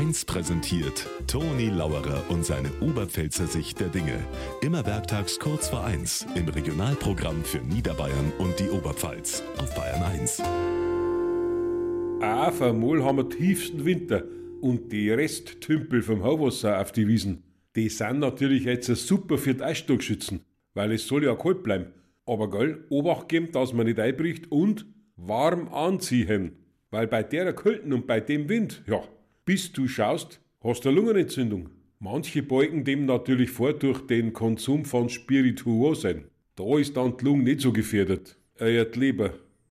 1 präsentiert Toni Lauerer und seine Oberpfälzer Sicht der Dinge. Immer werktags kurz vor 1 im Regionalprogramm für Niederbayern und die Oberpfalz auf Bayern 1. Auf einmal haben wir tiefsten Winter und die Resttümpel vom Hauwasser auf die Wiesen, die sind natürlich jetzt super für die Eisstockschützen, weil es soll ja kalt bleiben. Aber gell, Obacht geben, dass man nicht einbricht und warm anziehen. Weil bei der Kälten und bei dem Wind, ja, bis du schaust, hast du eine Lungenentzündung. Manche beugen dem natürlich vor durch den Konsum von Spirituosen. Da ist dann die Lunge nicht so gefährdet. Äh, die Leber.